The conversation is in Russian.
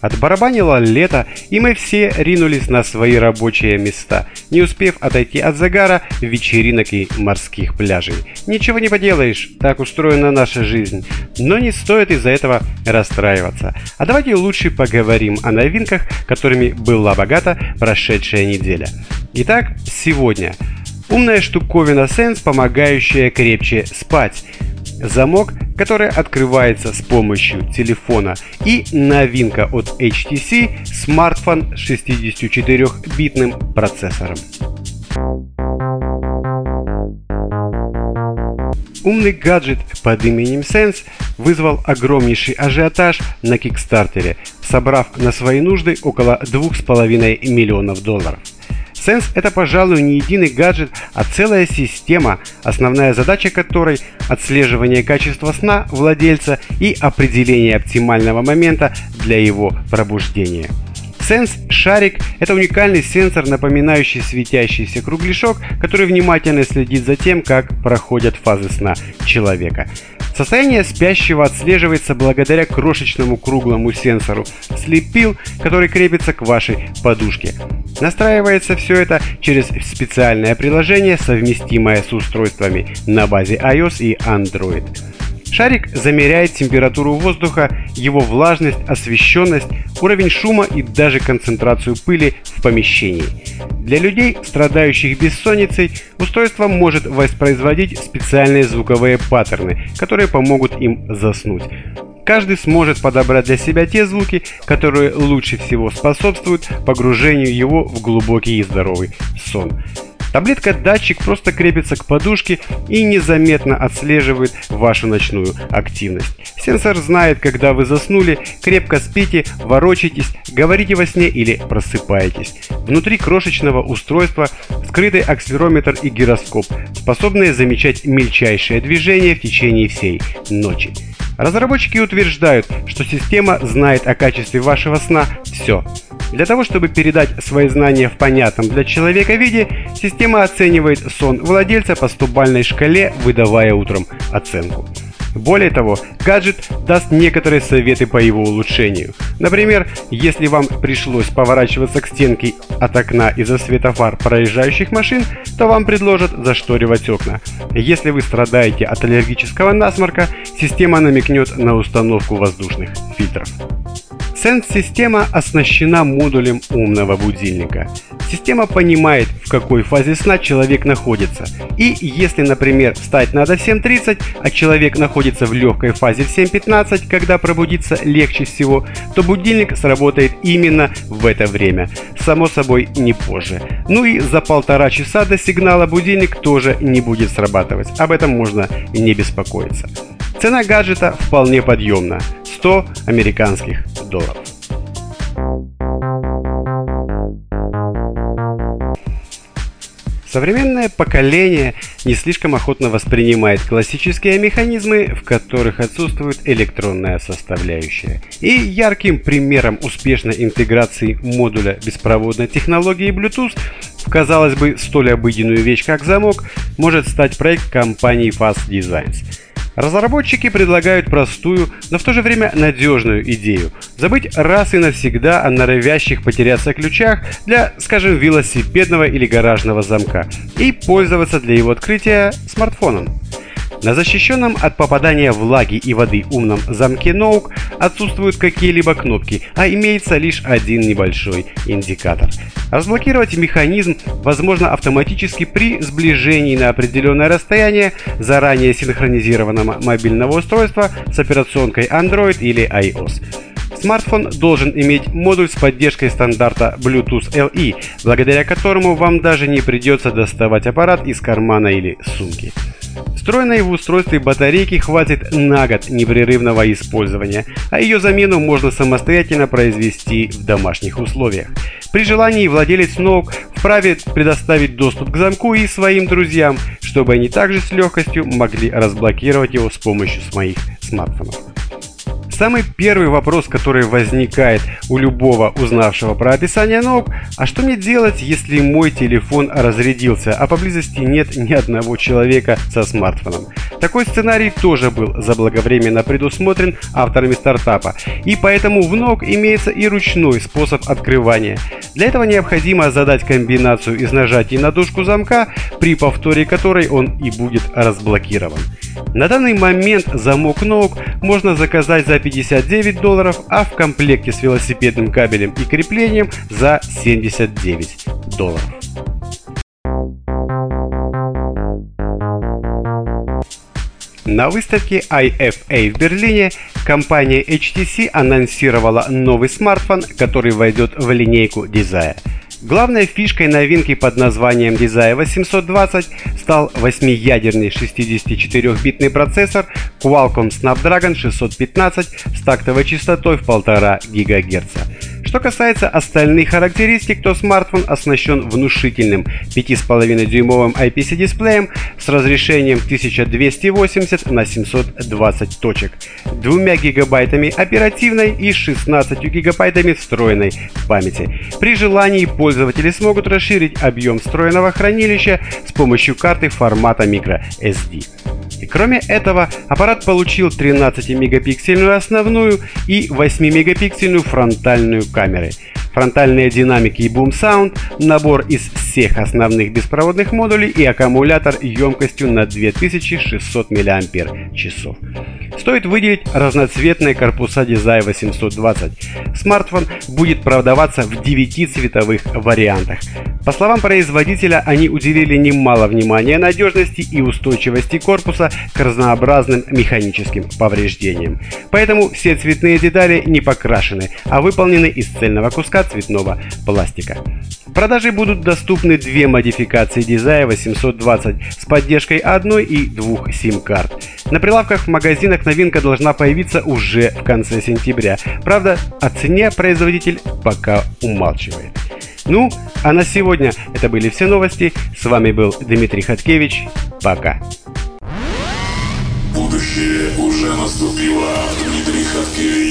Отбарабанило лето, и мы все ринулись на свои рабочие места, не успев отойти от загара, вечеринок и морских пляжей. Ничего не поделаешь, так устроена наша жизнь. Но не стоит из-за этого расстраиваться. А давайте лучше поговорим о новинках, которыми была богата прошедшая неделя. Итак, сегодня – Умная штуковина Sense, помогающая крепче спать. Замок, который открывается с помощью телефона. И новинка от HTC – смартфон с 64-битным процессором. Умный гаджет под именем Sense вызвал огромнейший ажиотаж на Кикстартере, собрав на свои нужды около 2,5 миллионов долларов. Sense – это, пожалуй, не единый гаджет, а целая система, основная задача которой – отслеживание качества сна владельца и определение оптимального момента для его пробуждения. Sense шарик – это уникальный сенсор, напоминающий светящийся кругляшок, который внимательно следит за тем, как проходят фазы сна человека. Состояние спящего отслеживается благодаря крошечному круглому сенсору Sleep который крепится к вашей подушке. Настраивается все это через специальное приложение, совместимое с устройствами на базе iOS и Android. Шарик замеряет температуру воздуха, его влажность, освещенность, уровень шума и даже концентрацию пыли в помещении. Для людей, страдающих бессонницей, устройство может воспроизводить специальные звуковые паттерны, которые помогут им заснуть. Каждый сможет подобрать для себя те звуки, которые лучше всего способствуют погружению его в глубокий и здоровый сон. Таблетка-датчик просто крепится к подушке и незаметно отслеживает вашу ночную активность. Сенсор знает, когда вы заснули, крепко спите, ворочаетесь, говорите во сне или просыпаетесь. Внутри крошечного устройства скрытый акселерометр и гироскоп, способные замечать мельчайшие движения в течение всей ночи. Разработчики утверждают, что система знает о качестве вашего сна все. Для того, чтобы передать свои знания в понятном для человека виде, система оценивает сон владельца по стубальной шкале, выдавая утром оценку. Более того, гаджет даст некоторые советы по его улучшению. Например, если вам пришлось поворачиваться к стенке от окна из-за светофар проезжающих машин, то вам предложат зашторивать окна. Если вы страдаете от аллергического насморка, система намекнет на установку воздушных фильтров. Сенс-система оснащена модулем умного будильника. Система понимает, в какой фазе сна человек находится. И если, например, встать надо в 7.30, а человек находится в легкой фазе в 7.15, когда пробудиться легче всего, то будильник сработает именно в это время. Само собой, не позже. Ну и за полтора часа до сигнала будильник тоже не будет срабатывать. Об этом можно не беспокоиться. Цена гаджета вполне подъемна – 100 американских долларов. Современное поколение не слишком охотно воспринимает классические механизмы, в которых отсутствует электронная составляющая. И ярким примером успешной интеграции модуля беспроводной технологии Bluetooth в, казалось бы, столь обыденную вещь, как замок, может стать проект компании Fast Designs – Разработчики предлагают простую, но в то же время надежную идею – забыть раз и навсегда о норовящих потеряться ключах для, скажем, велосипедного или гаражного замка и пользоваться для его открытия смартфоном. На защищенном от попадания влаги и воды умном замке Nook отсутствуют какие-либо кнопки, а имеется лишь один небольшой индикатор. Разблокировать механизм возможно автоматически при сближении на определенное расстояние заранее синхронизированного мобильного устройства с операционкой Android или iOS. Смартфон должен иметь модуль с поддержкой стандарта Bluetooth LE, благодаря которому вам даже не придется доставать аппарат из кармана или сумки. Встроенной в устройстве батарейки хватит на год непрерывного использования, а ее замену можно самостоятельно произвести в домашних условиях. При желании владелец ноут вправе предоставить доступ к замку и своим друзьям, чтобы они также с легкостью могли разблокировать его с помощью своих смартфонов. Самый первый вопрос, который возникает у любого узнавшего про описание ног, а что мне делать, если мой телефон разрядился, а поблизости нет ни одного человека со смартфоном? Такой сценарий тоже был заблаговременно предусмотрен авторами стартапа, и поэтому в ног имеется и ручной способ открывания. Для этого необходимо задать комбинацию из нажатий на дужку замка, при повторе которой он и будет разблокирован. На данный момент замок ног можно заказать за 59 долларов, а в комплекте с велосипедным кабелем и креплением за 79 долларов. На выставке IFA в Берлине компания HTC анонсировала новый смартфон, который войдет в линейку Desire. Главной фишкой новинки под названием Desire 820 стал 8-ядерный 64-битный процессор Qualcomm Snapdragon 615 с тактовой частотой в 1,5 ГГц. Что касается остальных характеристик, то смартфон оснащен внушительным 5,5-дюймовым IPC-дисплеем с разрешением 1280 на 720 точек, 2 гигабайтами оперативной и 16 гигабайтами встроенной памяти. При желании пользователи смогут расширить объем встроенного хранилища с помощью карты формата microSD. И кроме этого, аппарат получил 13-мегапиксельную основную и 8-мегапиксельную фронтальную камеры, фронтальные динамики и Boom Sound, набор из всех основных беспроводных модулей и аккумулятор емкостью на 2600 мАч. Стоит выделить разноцветные корпуса Desire 820. Смартфон будет продаваться в 9 цветовых вариантах. По словам производителя, они уделили немало внимания надежности и устойчивости корпуса к разнообразным механическим повреждениям. Поэтому все цветные детали не покрашены, а выполнены из цельного куска цветного пластика. В продаже будут доступны две модификации Desire 820 с поддержкой одной и двух сим-карт. На прилавках в магазинах новинка должна появиться уже в конце сентября. Правда, о цене производитель пока умалчивает. Ну, а на сегодня это были все новости. С вами был Дмитрий Хаткевич. Пока. Будущее уже наступило. Дмитрий Хаткевич.